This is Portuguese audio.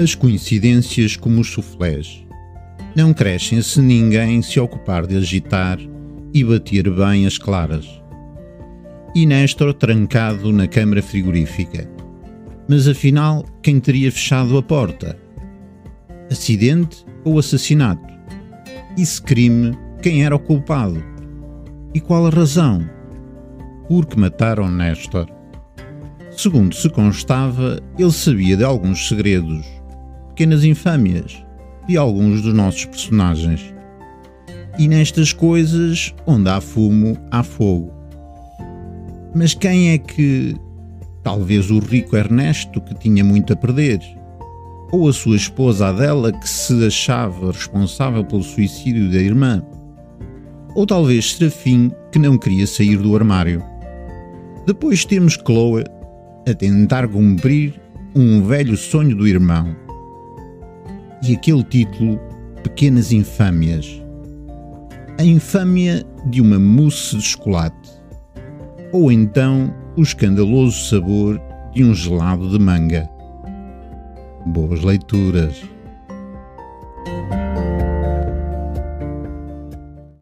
As coincidências como os suflés não crescem se ninguém se ocupar de agitar e bater bem as claras. E Néstor trancado na câmara frigorífica. Mas afinal, quem teria fechado a porta? Acidente ou assassinato? E se crime, quem era o culpado? E qual a razão? Por que mataram Néstor? Segundo se constava, ele sabia de alguns segredos, pequenas infâmias, de alguns dos nossos personagens. E nestas coisas, onde há fumo, há fogo. Mas quem é que. Talvez o rico Ernesto, que tinha muito a perder, ou a sua esposa Adela, que se achava responsável pelo suicídio da irmã, ou talvez Serafim, que não queria sair do armário. Depois temos Chloe a tentar cumprir um velho sonho do irmão. E aquele título, Pequenas Infâmias. A infâmia de uma mousse de chocolate. Ou então o escandaloso sabor de um gelado de manga. Boas leituras!